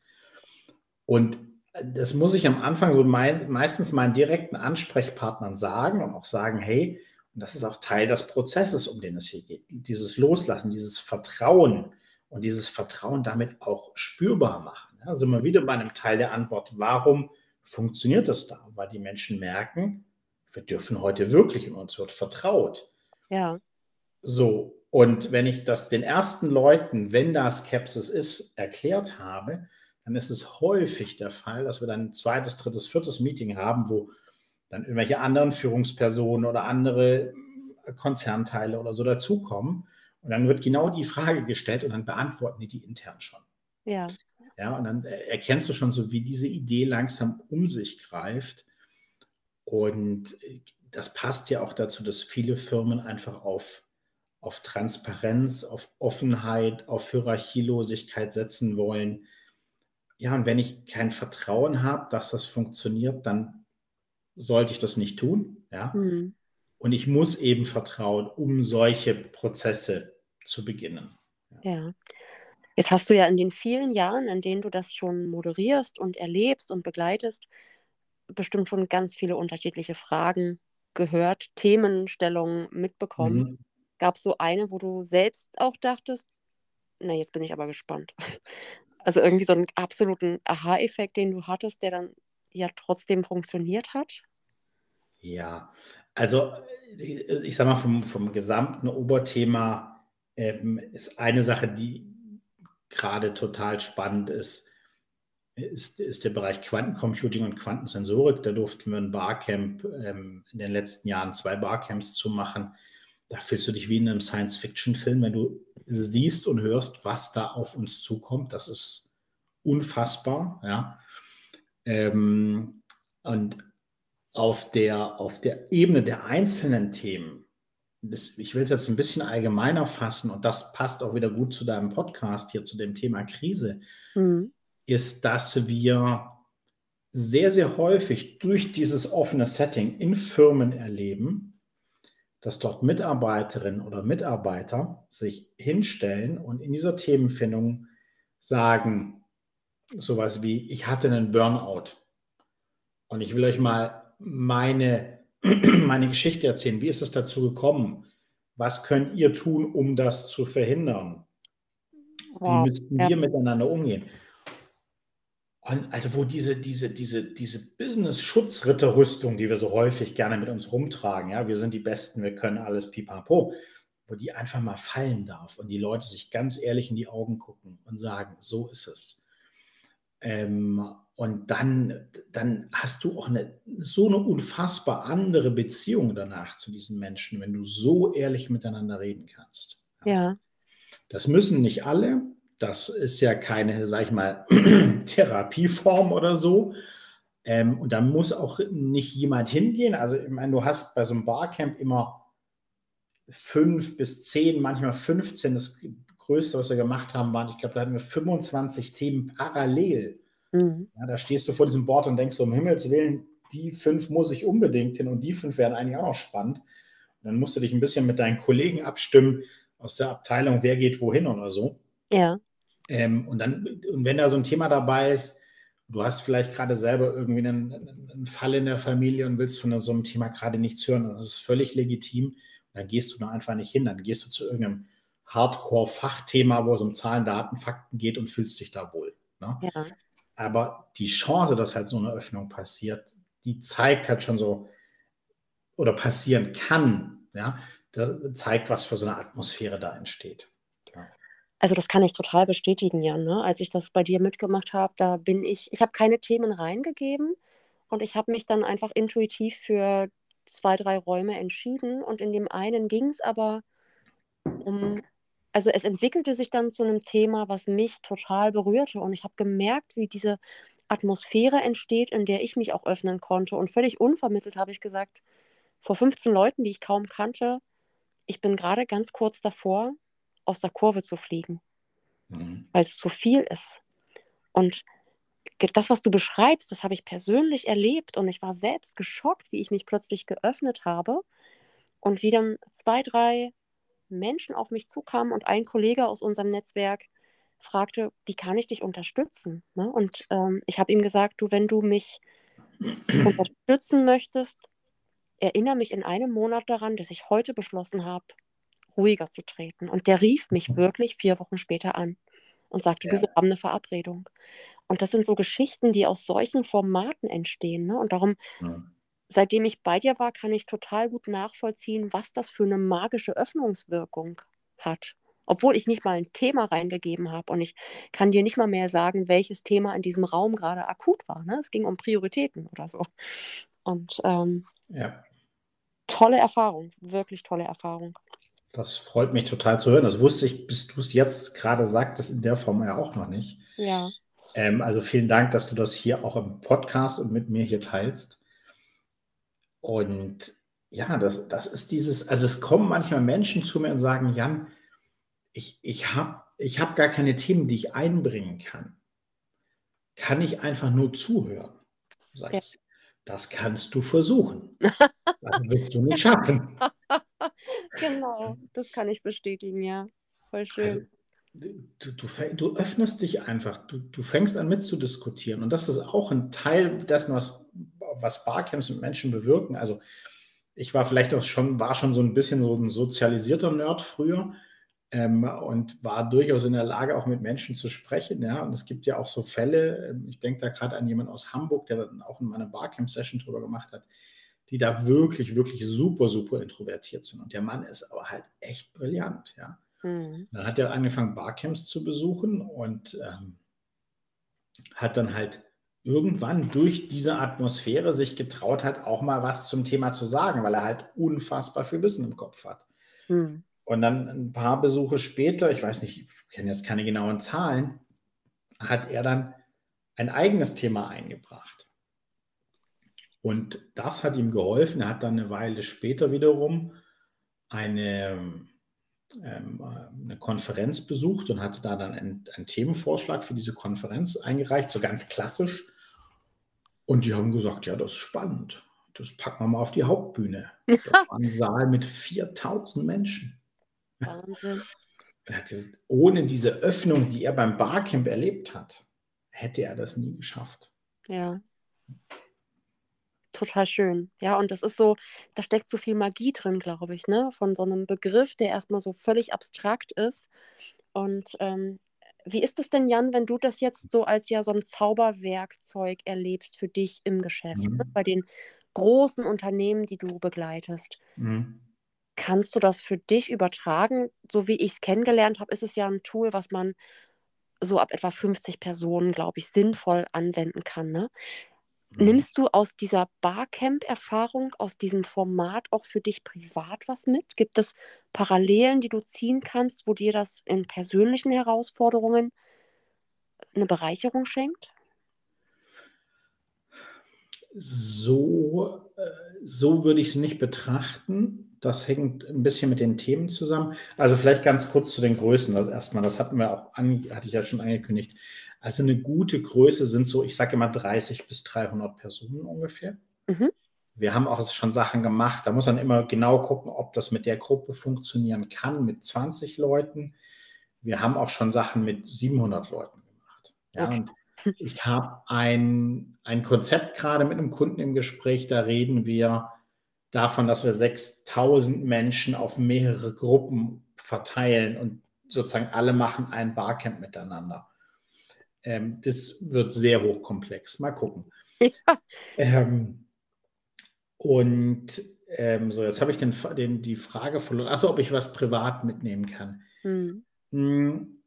Und das muss ich am Anfang so mein, meistens meinen direkten Ansprechpartnern sagen und auch sagen, hey, und das ist auch Teil des Prozesses, um den es hier geht, dieses Loslassen, dieses Vertrauen und dieses Vertrauen damit auch spürbar machen. Da sind wir wieder bei einem Teil der Antwort, warum funktioniert das da? Weil die Menschen merken, wir dürfen heute wirklich und uns wird vertraut. Ja. So, und wenn ich das den ersten Leuten, wenn da Skepsis ist, erklärt habe, dann ist es häufig der Fall, dass wir dann ein zweites, drittes, viertes Meeting haben, wo dann irgendwelche anderen Führungspersonen oder andere Konzernteile oder so dazukommen. Und dann wird genau die Frage gestellt und dann beantworten die die intern schon. Ja. Ja, und dann erkennst du schon so, wie diese Idee langsam um sich greift. Und das passt ja auch dazu, dass viele Firmen einfach auf, auf Transparenz, auf Offenheit, auf Hierarchielosigkeit setzen wollen. Ja, und wenn ich kein Vertrauen habe, dass das funktioniert, dann sollte ich das nicht tun. Ja. Mhm. Und ich muss eben vertrauen, um solche Prozesse zu beginnen. Ja. ja. Jetzt hast du ja in den vielen Jahren, in denen du das schon moderierst und erlebst und begleitest, bestimmt schon ganz viele unterschiedliche Fragen gehört, Themenstellungen mitbekommen. Mhm. Gab es so eine, wo du selbst auch dachtest, na, jetzt bin ich aber gespannt. Also irgendwie so einen absoluten Aha-Effekt, den du hattest, der dann ja trotzdem funktioniert hat? Ja, also ich sag mal, vom, vom gesamten Oberthema ähm, ist eine Sache, die gerade total spannend ist, ist, ist der Bereich Quantencomputing und Quantensensorik. Da durften wir ein Barcamp ähm, in den letzten Jahren zwei Barcamps zu machen. Da fühlst du dich wie in einem Science-Fiction-Film, wenn du siehst und hörst, was da auf uns zukommt. Das ist unfassbar. Ja. Ähm, und auf der, auf der Ebene der einzelnen Themen, ich will es jetzt ein bisschen allgemeiner fassen und das passt auch wieder gut zu deinem Podcast hier zu dem Thema Krise. Mhm ist, dass wir sehr, sehr häufig durch dieses offene Setting in Firmen erleben, dass dort Mitarbeiterinnen oder Mitarbeiter sich hinstellen und in dieser Themenfindung sagen, sowas wie, ich hatte einen Burnout. Und ich will euch mal meine, meine Geschichte erzählen. Wie ist es dazu gekommen? Was könnt ihr tun, um das zu verhindern? Wow. Wie müssten ja. wir miteinander umgehen? Und also wo diese, diese, diese, diese Business-Schutzritterrüstung, die wir so häufig gerne mit uns rumtragen, ja, wir sind die Besten, wir können alles pipapo, wo die einfach mal fallen darf und die Leute sich ganz ehrlich in die Augen gucken und sagen, so ist es. Ähm, und dann, dann hast du auch eine, so eine unfassbar andere Beziehung danach zu diesen Menschen, wenn du so ehrlich miteinander reden kannst. Ja. Das müssen nicht alle, das ist ja keine, sag ich mal, Therapieform oder so. Ähm, und da muss auch nicht jemand hingehen. Also, ich meine, du hast bei so einem Barcamp immer fünf bis zehn, manchmal 15. Das Größte, was wir gemacht haben, waren, ich glaube, da hatten wir 25 Themen parallel. Mhm. Ja, da stehst du vor diesem Board und denkst, um Himmels Willen, die fünf muss ich unbedingt hin und die fünf wären eigentlich auch noch spannend. Und dann musst du dich ein bisschen mit deinen Kollegen abstimmen aus der Abteilung, wer geht wohin oder so. Ja. Ähm, und dann, und wenn da so ein Thema dabei ist, du hast vielleicht gerade selber irgendwie einen, einen, Fall in der Familie und willst von so einem Thema gerade nichts hören, das ist völlig legitim. dann gehst du da einfach nicht hin. Dann gehst du zu irgendeinem Hardcore-Fachthema, wo es um Zahlen, Daten, Fakten geht und fühlst dich da wohl. Ne? Ja. Aber die Chance, dass halt so eine Öffnung passiert, die zeigt halt schon so, oder passieren kann, ja, zeigt, was für so eine Atmosphäre da entsteht. Also das kann ich total bestätigen, Jan. Ne? Als ich das bei dir mitgemacht habe, da bin ich, ich habe keine Themen reingegeben und ich habe mich dann einfach intuitiv für zwei, drei Räume entschieden und in dem einen ging es aber um, also es entwickelte sich dann zu einem Thema, was mich total berührte und ich habe gemerkt, wie diese Atmosphäre entsteht, in der ich mich auch öffnen konnte und völlig unvermittelt habe ich gesagt, vor 15 Leuten, die ich kaum kannte, ich bin gerade ganz kurz davor, aus der Kurve zu fliegen, mhm. weil es zu viel ist. Und das, was du beschreibst, das habe ich persönlich erlebt und ich war selbst geschockt, wie ich mich plötzlich geöffnet habe und wie dann zwei, drei Menschen auf mich zukamen und ein Kollege aus unserem Netzwerk fragte, wie kann ich dich unterstützen? Ne? Und ähm, ich habe ihm gesagt, du, wenn du mich unterstützen möchtest, erinnere mich in einem Monat daran, dass ich heute beschlossen habe, ruhiger zu treten. Und der rief mich wirklich vier Wochen später an und sagte, ja. du, wir haben eine Verabredung. Und das sind so Geschichten, die aus solchen Formaten entstehen. Ne? Und darum, ja. Seitdem ich bei dir war, kann ich total gut nachvollziehen, was das für eine magische Öffnungswirkung hat. Obwohl ich nicht mal ein Thema reingegeben habe und ich kann dir nicht mal mehr sagen, welches Thema in diesem Raum gerade akut war. Ne? Es ging um Prioritäten oder so. Und ähm, ja. tolle Erfahrung, wirklich tolle Erfahrung. Das freut mich total zu hören. Das wusste ich, bis du es jetzt gerade sagtest, in der Form ja auch noch nicht. Ja. Ähm, also vielen Dank, dass du das hier auch im Podcast und mit mir hier teilst. Und ja, das, das ist dieses, also es kommen manchmal Menschen zu mir und sagen, Jan, ich, ich habe ich hab gar keine Themen, die ich einbringen kann. Kann ich einfach nur zuhören? Sag ja. ich, das kannst du versuchen. Das wirst du nicht schaffen. genau, das kann ich bestätigen, ja. Voll schön. Also, du, du, du, öffnest dich einfach, du, du fängst an mitzudiskutieren. Und das ist auch ein Teil dessen, was, was Barcamps mit Menschen bewirken. Also ich war vielleicht auch schon, war schon so ein bisschen so ein sozialisierter Nerd früher ähm, und war durchaus in der Lage, auch mit Menschen zu sprechen. Ja, und es gibt ja auch so Fälle, ähm, ich denke da gerade an jemanden aus Hamburg, der dann auch in meiner Barcamp-Session drüber gemacht hat, die da wirklich, wirklich super, super introvertiert sind. Und der Mann ist aber halt echt brillant, ja. Mhm. Dann hat er angefangen, Barcamps zu besuchen und ähm, hat dann halt irgendwann durch diese Atmosphäre sich getraut hat, auch mal was zum Thema zu sagen, weil er halt unfassbar viel Wissen im Kopf hat. Mhm. Und dann ein paar Besuche später, ich weiß nicht, ich kenne jetzt keine genauen Zahlen, hat er dann ein eigenes Thema eingebracht. Und das hat ihm geholfen. Er hat dann eine Weile später wiederum eine, ähm, eine Konferenz besucht und hatte da dann einen, einen, Themenvorschlag für diese Konferenz eingereicht, so ganz klassisch. Und die haben gesagt, ja, das ist spannend. Das packen wir mal auf die Hauptbühne. Das war ein Saal mit 4000 Menschen. Wahnsinn. Ohne diese Öffnung, die er beim Barcamp erlebt hat, hätte er das nie geschafft. Ja. Total schön. Ja, und das ist so, da steckt so viel Magie drin, glaube ich, ne? Von so einem Begriff, der erstmal so völlig abstrakt ist. Und ähm, wie ist es denn, Jan, wenn du das jetzt so als ja so ein Zauberwerkzeug erlebst für dich im Geschäft, ne? mhm. ne? bei den großen Unternehmen, die du begleitest? Mhm. Kannst du das für dich übertragen? So wie ich es kennengelernt habe, ist es ja ein Tool, was man so ab etwa 50 Personen, glaube ich, sinnvoll anwenden kann. Ne? Mhm. Nimmst du aus dieser Barcamp-Erfahrung, aus diesem Format auch für dich privat was mit? Gibt es Parallelen, die du ziehen kannst, wo dir das in persönlichen Herausforderungen eine Bereicherung schenkt? So, äh, so würde ich es nicht betrachten das hängt ein bisschen mit den Themen zusammen. Also vielleicht ganz kurz zu den Größen. Also erstmal, das hatten wir auch, an, hatte ich ja schon angekündigt. Also eine gute Größe sind so, ich sage immer 30 bis 300 Personen ungefähr. Mhm. Wir haben auch schon Sachen gemacht. Da muss man immer genau gucken, ob das mit der Gruppe funktionieren kann, mit 20 Leuten. Wir haben auch schon Sachen mit 700 Leuten gemacht. Ja, okay. ich habe ein, ein Konzept gerade mit einem Kunden im Gespräch, da reden wir davon, dass wir 6000 Menschen auf mehrere Gruppen verteilen und sozusagen alle machen ein Barcamp miteinander. Ähm, das wird sehr hochkomplex. Mal gucken. Ja. Ähm, und ähm, so, jetzt habe ich den, den, die Frage verloren. Achso, ob ich was privat mitnehmen kann. Hm. Hm,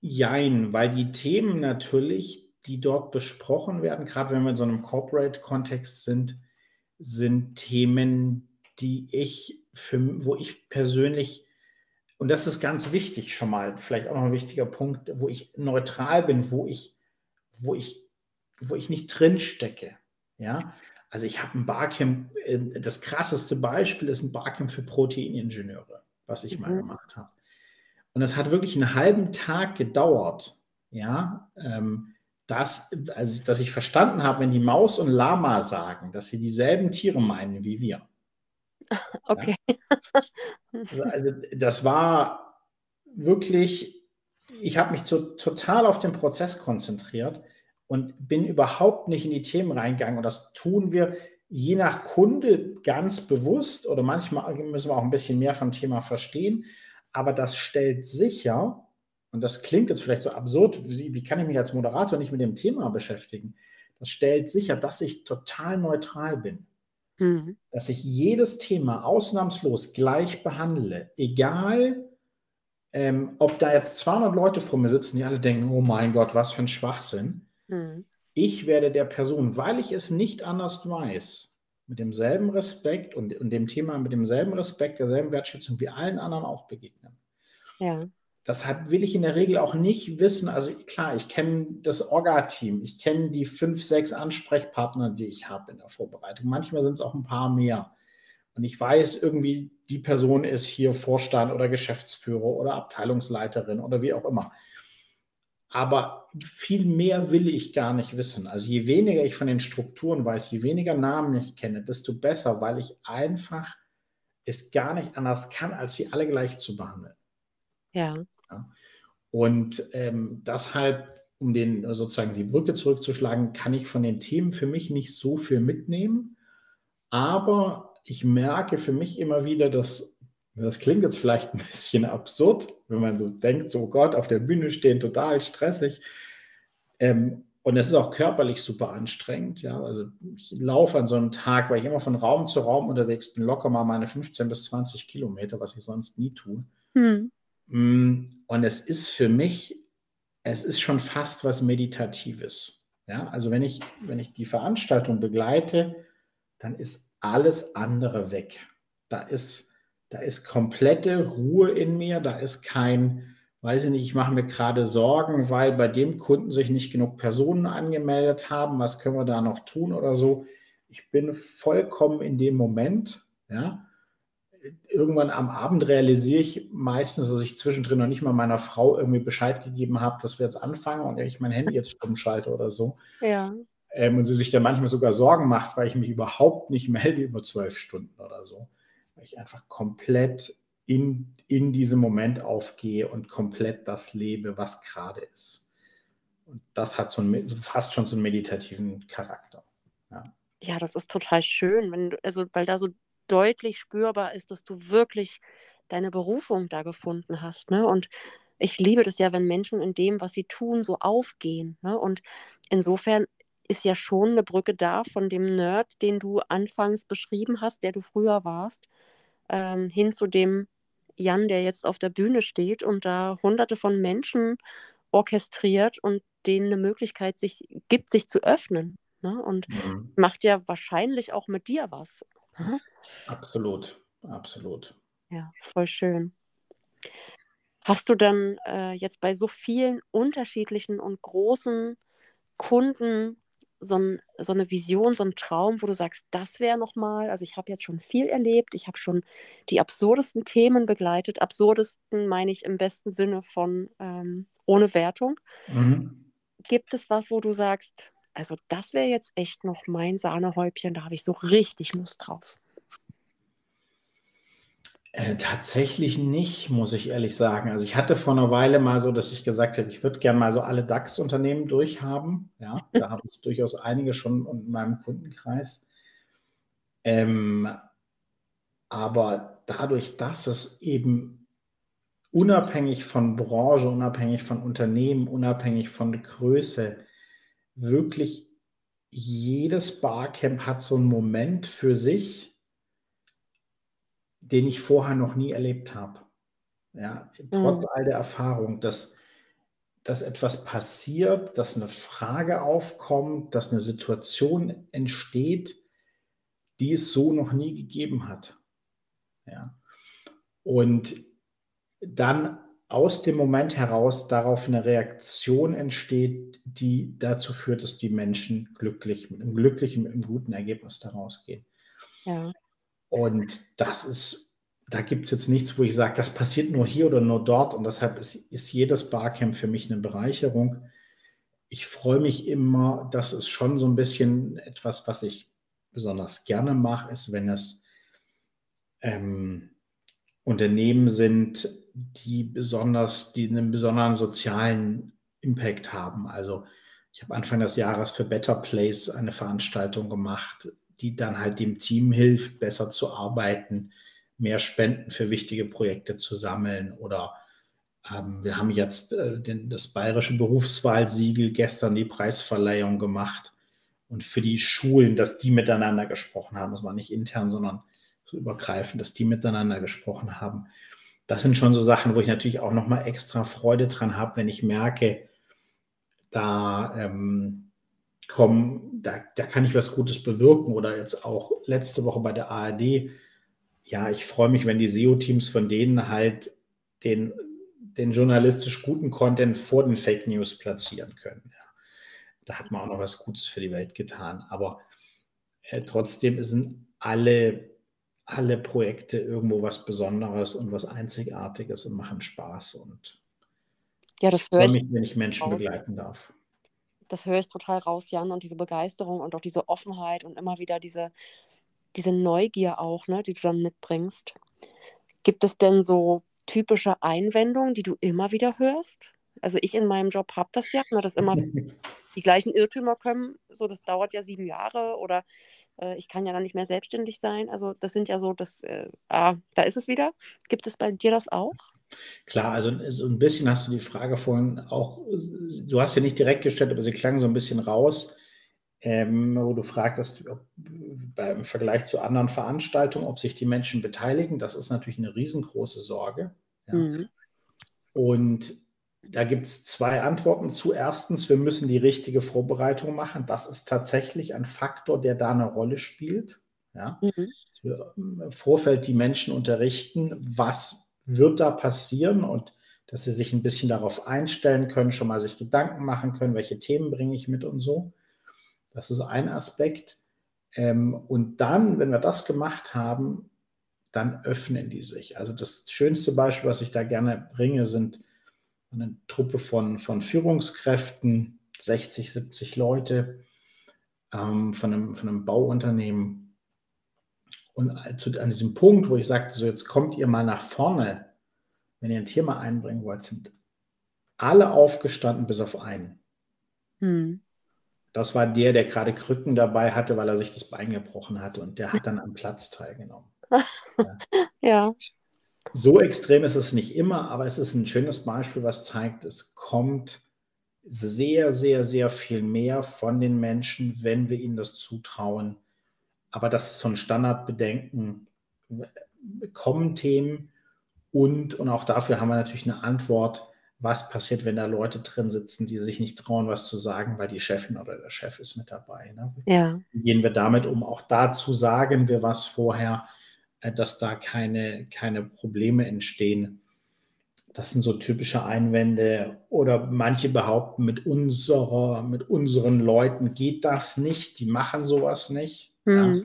jein, weil die Themen natürlich, die dort besprochen werden, gerade wenn wir in so einem Corporate-Kontext sind, sind Themen, die ich für, wo ich persönlich, und das ist ganz wichtig schon mal, vielleicht auch noch ein wichtiger Punkt, wo ich neutral bin, wo ich, wo ich, wo ich nicht drin stecke. Ja, also ich habe ein Barcamp, äh, das krasseste Beispiel ist ein Barcamp für Proteiningenieure, was ich mhm. mal gemacht habe. Und das hat wirklich einen halben Tag gedauert. Ja, ähm, dass, also, dass ich verstanden habe, wenn die Maus und Lama sagen, dass sie dieselben Tiere meinen wie wir. Okay. Ja? Also, also, das war wirklich, ich habe mich zu, total auf den Prozess konzentriert und bin überhaupt nicht in die Themen reingegangen. Und das tun wir je nach Kunde ganz bewusst oder manchmal müssen wir auch ein bisschen mehr vom Thema verstehen. Aber das stellt sicher, und das klingt jetzt vielleicht so absurd, wie, wie kann ich mich als Moderator nicht mit dem Thema beschäftigen? Das stellt sicher, dass ich total neutral bin. Mhm. Dass ich jedes Thema ausnahmslos gleich behandle, egal ähm, ob da jetzt 200 Leute vor mir sitzen, die alle denken, oh mein Gott, was für ein Schwachsinn. Mhm. Ich werde der Person, weil ich es nicht anders weiß, mit demselben Respekt und, und dem Thema mit demselben Respekt, derselben Wertschätzung wie allen anderen auch begegnen. Ja. Das hat, will ich in der Regel auch nicht wissen. Also klar, ich kenne das Orga-Team, ich kenne die fünf, sechs Ansprechpartner, die ich habe in der Vorbereitung. Manchmal sind es auch ein paar mehr. Und ich weiß irgendwie, die Person ist hier Vorstand oder Geschäftsführer oder Abteilungsleiterin oder wie auch immer. Aber viel mehr will ich gar nicht wissen. Also je weniger ich von den Strukturen weiß, je weniger Namen ich kenne, desto besser, weil ich einfach es gar nicht anders kann, als sie alle gleich zu behandeln. Ja. Ja. Und ähm, deshalb, um den sozusagen die Brücke zurückzuschlagen, kann ich von den Themen für mich nicht so viel mitnehmen. Aber ich merke für mich immer wieder, dass das klingt jetzt vielleicht ein bisschen absurd, wenn man so denkt, so Gott, auf der Bühne stehen, total stressig. Ähm, und es ist auch körperlich super anstrengend. Ja, also ich laufe an so einem Tag, weil ich immer von Raum zu Raum unterwegs bin, locker mal meine 15 bis 20 Kilometer, was ich sonst nie tue. Hm. Mm, und es ist für mich, es ist schon fast was Meditatives. Ja, also wenn ich, wenn ich die Veranstaltung begleite, dann ist alles andere weg. Da ist da ist komplette Ruhe in mir, da ist kein, weiß ich nicht, ich mache mir gerade Sorgen, weil bei dem Kunden sich nicht genug Personen angemeldet haben, was können wir da noch tun oder so. Ich bin vollkommen in dem Moment, ja. Irgendwann am Abend realisiere ich meistens, dass ich zwischendrin noch nicht mal meiner Frau irgendwie Bescheid gegeben habe, dass wir jetzt anfangen und ich mein Handy jetzt stumm schalte oder so. Ja. Ähm, und sie sich dann manchmal sogar Sorgen macht, weil ich mich überhaupt nicht melde über zwölf Stunden oder so weil ich einfach komplett in, in diesem Moment aufgehe und komplett das lebe, was gerade ist. Und das hat so einen, fast schon so einen meditativen Charakter. Ja. ja, das ist total schön, wenn du, also weil da so deutlich spürbar ist, dass du wirklich deine Berufung da gefunden hast. Ne? Und ich liebe das ja, wenn Menschen in dem, was sie tun, so aufgehen. Ne? Und insofern ist ja schon eine Brücke da von dem Nerd, den du anfangs beschrieben hast, der du früher warst, ähm, hin zu dem Jan, der jetzt auf der Bühne steht und da hunderte von Menschen orchestriert und denen eine Möglichkeit sich, gibt, sich zu öffnen. Ne? Und mhm. macht ja wahrscheinlich auch mit dir was. Ne? Absolut, absolut. Ja, voll schön. Hast du dann äh, jetzt bei so vielen unterschiedlichen und großen Kunden so, ein, so eine Vision, so ein Traum, wo du sagst, das wäre nochmal, also ich habe jetzt schon viel erlebt, ich habe schon die absurdesten Themen begleitet. Absurdesten meine ich im besten Sinne von ähm, ohne Wertung. Mhm. Gibt es was, wo du sagst, also das wäre jetzt echt noch mein Sahnehäubchen, da habe ich so richtig Lust drauf? Äh, tatsächlich nicht, muss ich ehrlich sagen. Also ich hatte vor einer Weile mal so, dass ich gesagt habe, ich würde gerne mal so alle DAX-Unternehmen durchhaben. Ja, da habe ich durchaus einige schon in meinem Kundenkreis. Ähm, aber dadurch, dass es eben unabhängig von Branche, unabhängig von Unternehmen, unabhängig von Größe, wirklich jedes Barcamp hat so einen Moment für sich, den ich vorher noch nie erlebt habe. Ja, trotz mhm. all der Erfahrung, dass, dass etwas passiert, dass eine Frage aufkommt, dass eine Situation entsteht, die es so noch nie gegeben hat. Ja. Und dann aus dem Moment heraus darauf eine Reaktion entsteht, die dazu führt, dass die Menschen glücklich, mit einem glücklichen, mit einem guten Ergebnis daraus gehen. Ja. Und das ist, da gibt es jetzt nichts, wo ich sage, das passiert nur hier oder nur dort. Und deshalb ist, ist jedes Barcamp für mich eine Bereicherung. Ich freue mich immer, das ist schon so ein bisschen etwas, was ich besonders gerne mache, ist, wenn es ähm, Unternehmen sind, die besonders, die einen besonderen sozialen Impact haben. Also ich habe Anfang des Jahres für Better Place eine Veranstaltung gemacht, die dann halt dem Team hilft, besser zu arbeiten, mehr Spenden für wichtige Projekte zu sammeln oder ähm, wir haben jetzt äh, den, das bayerische Berufswahlsiegel gestern die Preisverleihung gemacht und für die Schulen, dass die miteinander gesprochen haben. Das war nicht intern, sondern so übergreifend, dass die miteinander gesprochen haben. Das sind schon so Sachen, wo ich natürlich auch nochmal extra Freude dran habe, wenn ich merke, da ähm, kommen, da, da kann ich was Gutes bewirken. Oder jetzt auch letzte Woche bei der ARD. Ja, ich freue mich, wenn die SEO-Teams von denen halt den, den journalistisch guten Content vor den Fake News platzieren können. Ja. Da hat man auch noch was Gutes für die Welt getan. Aber äh, trotzdem sind alle, alle Projekte irgendwo was Besonderes und was Einzigartiges und machen Spaß. Und ja, das ich freue mich, wenn ich Menschen raus. begleiten darf. Das höre ich total raus, Jan, und diese Begeisterung und auch diese Offenheit und immer wieder diese, diese Neugier auch, ne, die du dann mitbringst. Gibt es denn so typische Einwendungen, die du immer wieder hörst? Also ich in meinem Job habe das ja, ne, dass immer die gleichen Irrtümer kommen. So, das dauert ja sieben Jahre oder ich kann ja dann nicht mehr selbstständig sein. Also das sind ja so, das, äh, ah, da ist es wieder. Gibt es bei dir das auch? Klar, also so ein bisschen hast du die Frage vorhin auch, du hast ja nicht direkt gestellt, aber sie klang so ein bisschen raus, ähm, wo du fragtest, ob, im Vergleich zu anderen Veranstaltungen, ob sich die Menschen beteiligen. Das ist natürlich eine riesengroße Sorge. Ja. Mhm. Und da gibt es zwei Antworten zu. Erstens, wir müssen die richtige Vorbereitung machen. Das ist tatsächlich ein Faktor, der da eine Rolle spielt. Ja? Mhm. Wir im Vorfeld die Menschen unterrichten, was wird da passieren und dass sie sich ein bisschen darauf einstellen können, schon mal sich Gedanken machen können, welche Themen bringe ich mit und so. Das ist ein Aspekt. Ähm, und dann, wenn wir das gemacht haben, dann öffnen die sich. Also das schönste Beispiel, was ich da gerne bringe, sind eine Truppe von, von Führungskräften, 60, 70 Leute ähm, von, einem, von einem Bauunternehmen. Und zu, an diesem Punkt, wo ich sagte, so jetzt kommt ihr mal nach vorne, wenn ihr ein Thema einbringen wollt, sind alle aufgestanden bis auf einen. Hm. Das war der, der gerade Krücken dabei hatte, weil er sich das Bein gebrochen hatte und der hat dann am Platz teilgenommen. ja. ja. So extrem ist es nicht immer, aber es ist ein schönes Beispiel, was zeigt, es kommt sehr, sehr, sehr viel mehr von den Menschen, wenn wir ihnen das zutrauen. Aber das ist so ein Standardbedenken. Kommen Themen und, und auch dafür haben wir natürlich eine Antwort, was passiert, wenn da Leute drin sitzen, die sich nicht trauen, was zu sagen, weil die Chefin oder der Chef ist mit dabei. Ne? Ja. Wie gehen wir damit um? Auch dazu sagen wir was vorher dass da keine, keine Probleme entstehen. Das sind so typische Einwände. Oder manche behaupten, mit, unserer, mit unseren Leuten geht das nicht, die machen sowas nicht. Mhm. Ja.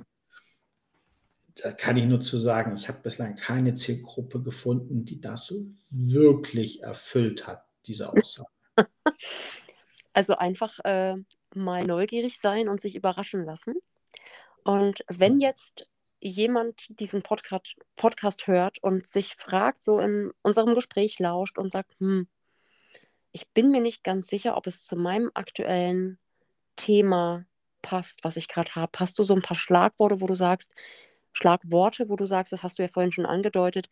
Da kann ich nur zu sagen, ich habe bislang keine Zielgruppe gefunden, die das wirklich erfüllt hat, diese Aussage. Also einfach äh, mal neugierig sein und sich überraschen lassen. Und wenn jetzt jemand diesen Podcast, Podcast hört und sich fragt, so in unserem Gespräch lauscht und sagt, hm, ich bin mir nicht ganz sicher, ob es zu meinem aktuellen Thema passt, was ich gerade habe. Hast du so ein paar Schlagworte, wo du sagst, Schlagworte, wo du sagst, das hast du ja vorhin schon angedeutet,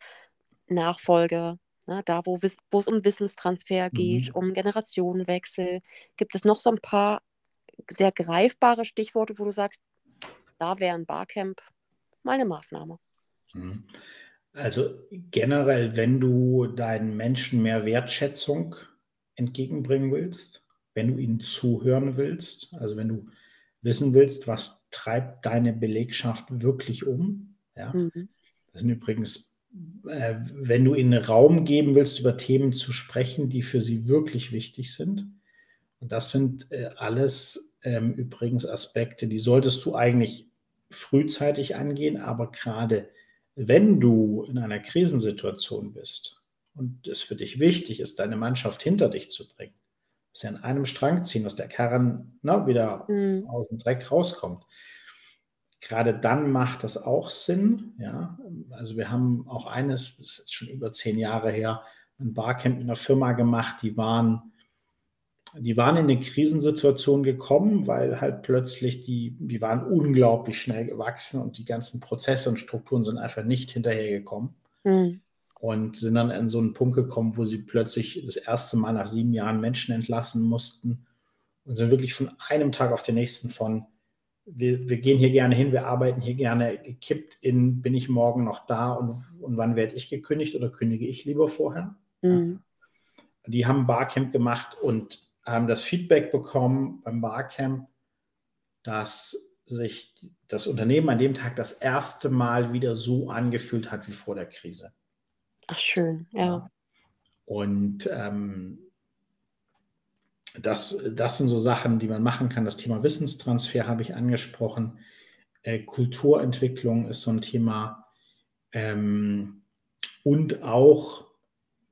Nachfolge, ne, da wo, wo es um Wissenstransfer geht, mhm. um Generationenwechsel. Gibt es noch so ein paar sehr greifbare Stichworte, wo du sagst, da wäre ein Barcamp mal eine Maßnahme. Mhm. Also generell, wenn du deinen Menschen mehr Wertschätzung entgegenbringen willst, wenn du ihnen zuhören willst, also wenn du wissen willst, was treibt deine Belegschaft wirklich um, ja, mhm. das sind übrigens, äh, wenn du ihnen Raum geben willst, über Themen zu sprechen, die für sie wirklich wichtig sind, und das sind äh, alles ähm, übrigens Aspekte, die solltest du eigentlich frühzeitig angehen, aber gerade wenn du in einer Krisensituation bist und es für dich wichtig ist, deine Mannschaft hinter dich zu bringen, dass sie an einem Strang ziehen, dass der Karren na, wieder mhm. aus dem Dreck rauskommt, gerade dann macht das auch Sinn. Ja? Also wir haben auch eines, das ist jetzt schon über zehn Jahre her, ein Barcamp in einer Firma gemacht, die waren die waren in eine Krisensituation gekommen, weil halt plötzlich die, die waren unglaublich schnell gewachsen und die ganzen Prozesse und Strukturen sind einfach nicht hinterhergekommen. Mhm. Und sind dann an so einen Punkt gekommen, wo sie plötzlich das erste Mal nach sieben Jahren Menschen entlassen mussten und sind wirklich von einem Tag auf den nächsten von, wir, wir gehen hier gerne hin, wir arbeiten hier gerne, gekippt in, bin ich morgen noch da und, und wann werde ich gekündigt oder kündige ich lieber vorher? Mhm. Ja. Die haben Barcamp gemacht und haben das Feedback bekommen beim Barcamp, dass sich das Unternehmen an dem Tag das erste Mal wieder so angefühlt hat wie vor der Krise. Ach schön, ja. Und ähm, das, das sind so Sachen, die man machen kann. Das Thema Wissenstransfer habe ich angesprochen. Äh, Kulturentwicklung ist so ein Thema. Ähm, und auch,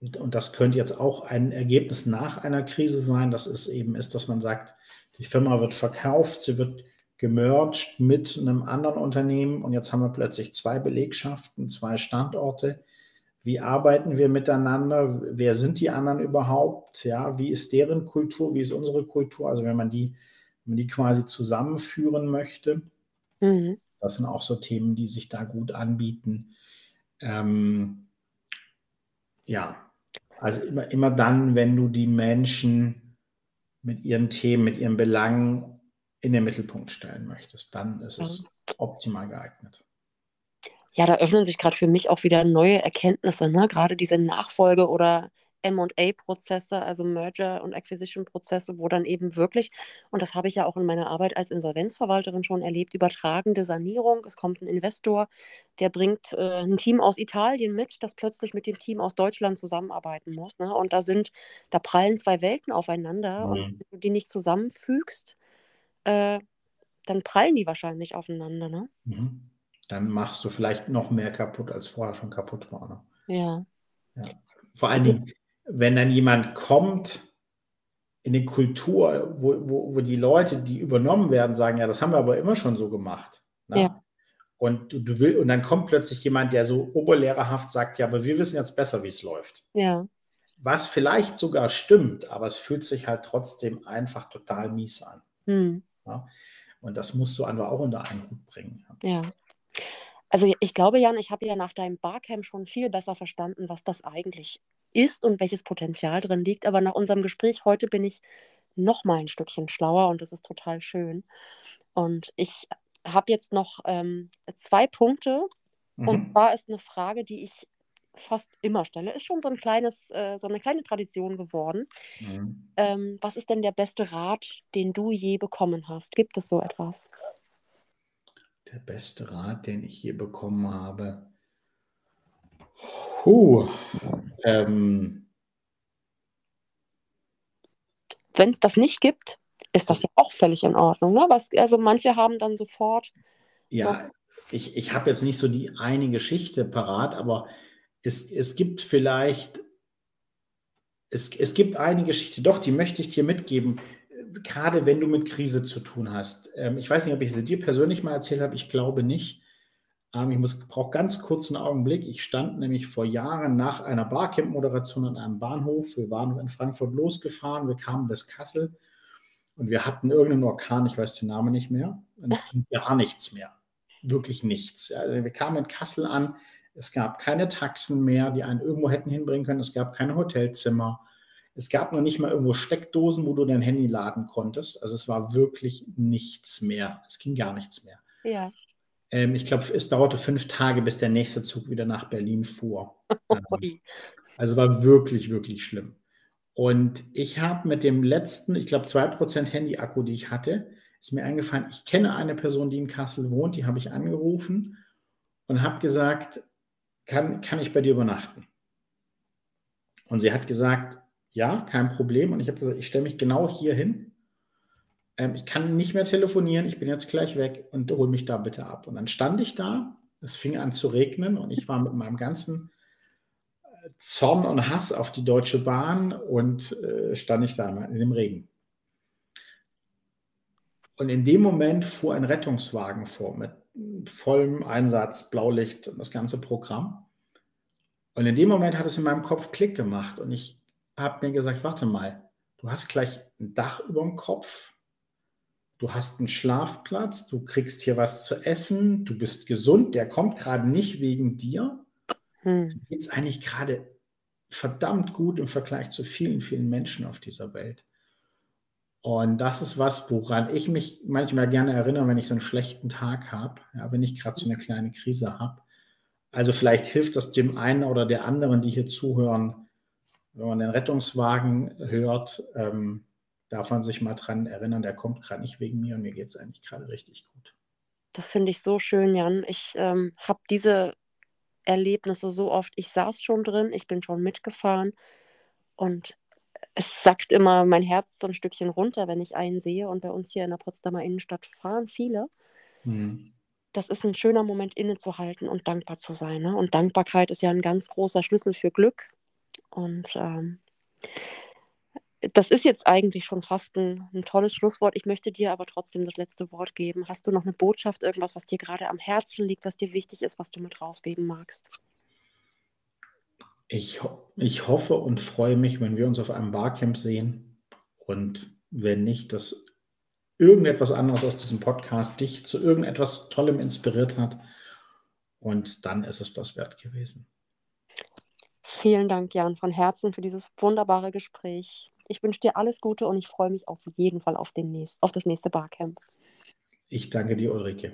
und das könnte jetzt auch ein Ergebnis nach einer Krise sein, das ist eben ist, dass man sagt, die Firma wird verkauft, sie wird gemerged mit einem anderen Unternehmen und jetzt haben wir plötzlich zwei Belegschaften, zwei Standorte. Wie arbeiten wir miteinander? Wer sind die anderen überhaupt? Ja, wie ist deren Kultur? Wie ist unsere Kultur? Also wenn man die, wenn man die quasi zusammenführen möchte, mhm. das sind auch so Themen, die sich da gut anbieten. Ähm, ja, also immer, immer dann, wenn du die Menschen mit ihren Themen, mit ihren Belangen in den Mittelpunkt stellen möchtest, dann ist es optimal geeignet. Ja, da öffnen sich gerade für mich auch wieder neue Erkenntnisse, ne? gerade diese Nachfolge- oder MA-Prozesse, also Merger- und Acquisition-Prozesse, wo dann eben wirklich, und das habe ich ja auch in meiner Arbeit als Insolvenzverwalterin schon erlebt, übertragende Sanierung. Es kommt ein Investor, der bringt äh, ein Team aus Italien mit, das plötzlich mit dem Team aus Deutschland zusammenarbeiten muss. Ne? Und da sind, da prallen zwei Welten aufeinander mhm. und wenn du die nicht zusammenfügst, äh, dann prallen die wahrscheinlich aufeinander, ne? Mhm. Dann machst du vielleicht noch mehr kaputt, als vorher schon kaputt war. Ne? Ja. ja. Vor allen Dingen, wenn dann jemand kommt in eine Kultur, wo, wo, wo die Leute, die übernommen werden, sagen, ja, das haben wir aber immer schon so gemacht. Ne? Ja. Und du, du will, und dann kommt plötzlich jemand, der so oberlehrerhaft sagt, ja, aber wir wissen jetzt besser, wie es läuft. Ja. Was vielleicht sogar stimmt, aber es fühlt sich halt trotzdem einfach total mies an. Hm. Ja? Und das musst du einfach auch unter einen Hut bringen. Ja. Also ich glaube, Jan, ich habe ja nach deinem Barcamp schon viel besser verstanden, was das eigentlich ist und welches Potenzial drin liegt. Aber nach unserem Gespräch heute bin ich noch mal ein Stückchen schlauer und das ist total schön. Und ich habe jetzt noch ähm, zwei Punkte. Mhm. Und zwar ist eine Frage, die ich fast immer stelle. Ist schon so ein kleines, äh, so eine kleine Tradition geworden. Mhm. Ähm, was ist denn der beste Rat, den du je bekommen hast? Gibt es so etwas? Der beste Rat, den ich je bekommen habe. Puh. Ähm. Wenn es das nicht gibt, ist das ja auch völlig in Ordnung. Ne? Was, also manche haben dann sofort. Ja, so ich, ich habe jetzt nicht so die eine Geschichte parat, aber es, es gibt vielleicht, es, es gibt eine Geschichte, doch, die möchte ich dir mitgeben, gerade wenn du mit Krise zu tun hast. Ähm, ich weiß nicht, ob ich sie dir persönlich mal erzählt habe, ich glaube nicht. Ähm, ich brauche ganz kurz einen Augenblick. Ich stand nämlich vor Jahren nach einer Barcamp-Moderation an einem Bahnhof. Wir waren in Frankfurt losgefahren, wir kamen bis Kassel und wir hatten irgendeinen Orkan, ich weiß den Namen nicht mehr, und es ging gar nichts mehr. Wirklich nichts. Also wir kamen in Kassel an, es gab keine Taxen mehr, die einen irgendwo hätten hinbringen können. Es gab keine Hotelzimmer. Es gab noch nicht mal irgendwo Steckdosen, wo du dein Handy laden konntest. Also es war wirklich nichts mehr. Es ging gar nichts mehr. Ja. Ähm, ich glaube, es dauerte fünf Tage, bis der nächste Zug wieder nach Berlin fuhr. ähm, also war wirklich, wirklich schlimm. Und ich habe mit dem letzten, ich glaube, 2% Handy-Akku, die ich hatte, ist mir eingefallen, ich kenne eine Person, die in Kassel wohnt, die habe ich angerufen und habe gesagt, kann, kann ich bei dir übernachten? Und sie hat gesagt, ja, kein Problem. Und ich habe gesagt, ich stelle mich genau hier hin. Ähm, ich kann nicht mehr telefonieren, ich bin jetzt gleich weg und hol mich da bitte ab. Und dann stand ich da, es fing an zu regnen und ich war mit meinem ganzen äh, Zorn und Hass auf die Deutsche Bahn und äh, stand ich da in dem Regen. Und in dem Moment fuhr ein Rettungswagen vor mit vollem Einsatz, Blaulicht und das ganze Programm. Und in dem Moment hat es in meinem Kopf Klick gemacht und ich habe mir gesagt, warte mal, du hast gleich ein Dach über dem Kopf, du hast einen Schlafplatz, du kriegst hier was zu essen, du bist gesund, der kommt gerade nicht wegen dir. Hm. Geht es eigentlich gerade verdammt gut im Vergleich zu vielen, vielen Menschen auf dieser Welt. Und das ist was, woran ich mich manchmal gerne erinnere, wenn ich so einen schlechten Tag habe, ja, wenn ich gerade so eine kleine Krise habe. Also vielleicht hilft das dem einen oder der anderen, die hier zuhören, wenn man den Rettungswagen hört, ähm, darf man sich mal dran erinnern, der kommt gerade nicht wegen mir und mir geht es eigentlich gerade richtig gut. Das finde ich so schön, Jan. Ich ähm, habe diese Erlebnisse so oft, ich saß schon drin, ich bin schon mitgefahren und es sackt immer mein Herz so ein Stückchen runter, wenn ich einen sehe. Und bei uns hier in der Potsdamer Innenstadt fahren viele. Mhm. das ist ein schöner Moment innezuhalten und dankbar zu sein. Ne? Und Dankbarkeit ist ja ein ganz großer Schlüssel für Glück. Und ähm, das ist jetzt eigentlich schon fast ein, ein, tolles Schlusswort. Ich möchte dir aber trotzdem das letzte Wort geben. Hast du noch eine Botschaft, irgendwas, was dir gerade am Herzen liegt, was dir wichtig ist, was du mit rausgeben magst? Ich, ich hoffe und freue mich, wenn wir uns auf einem Barcamp sehen. Und wenn nicht, dass irgendetwas anderes aus diesem Podcast dich zu irgendetwas Tollem inspiriert hat. Und dann ist es das wert gewesen. Vielen Dank, Jan, von Herzen für dieses wunderbare Gespräch. Ich wünsche dir alles Gute und ich freue mich auf jeden Fall auf, den nächst, auf das nächste Barcamp. Ich danke dir, Ulrike.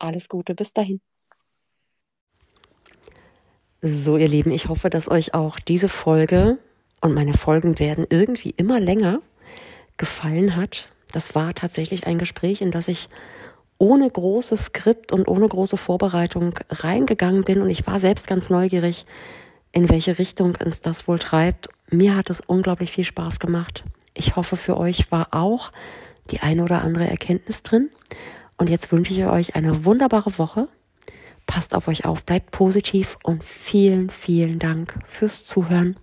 Alles Gute, bis dahin. So, ihr Lieben, ich hoffe, dass euch auch diese Folge und meine Folgen werden irgendwie immer länger gefallen hat. Das war tatsächlich ein Gespräch, in das ich ohne großes Skript und ohne große Vorbereitung reingegangen bin und ich war selbst ganz neugierig, in welche Richtung uns das wohl treibt. Mir hat es unglaublich viel Spaß gemacht. Ich hoffe, für euch war auch die eine oder andere Erkenntnis drin. Und jetzt wünsche ich euch eine wunderbare Woche. Passt auf euch auf, bleibt positiv und vielen, vielen Dank fürs Zuhören.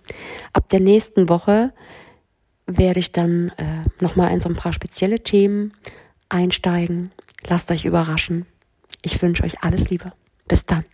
Ab der nächsten Woche werde ich dann äh, nochmal in so ein paar spezielle Themen einsteigen. Lasst euch überraschen. Ich wünsche euch alles Liebe. Bis dann.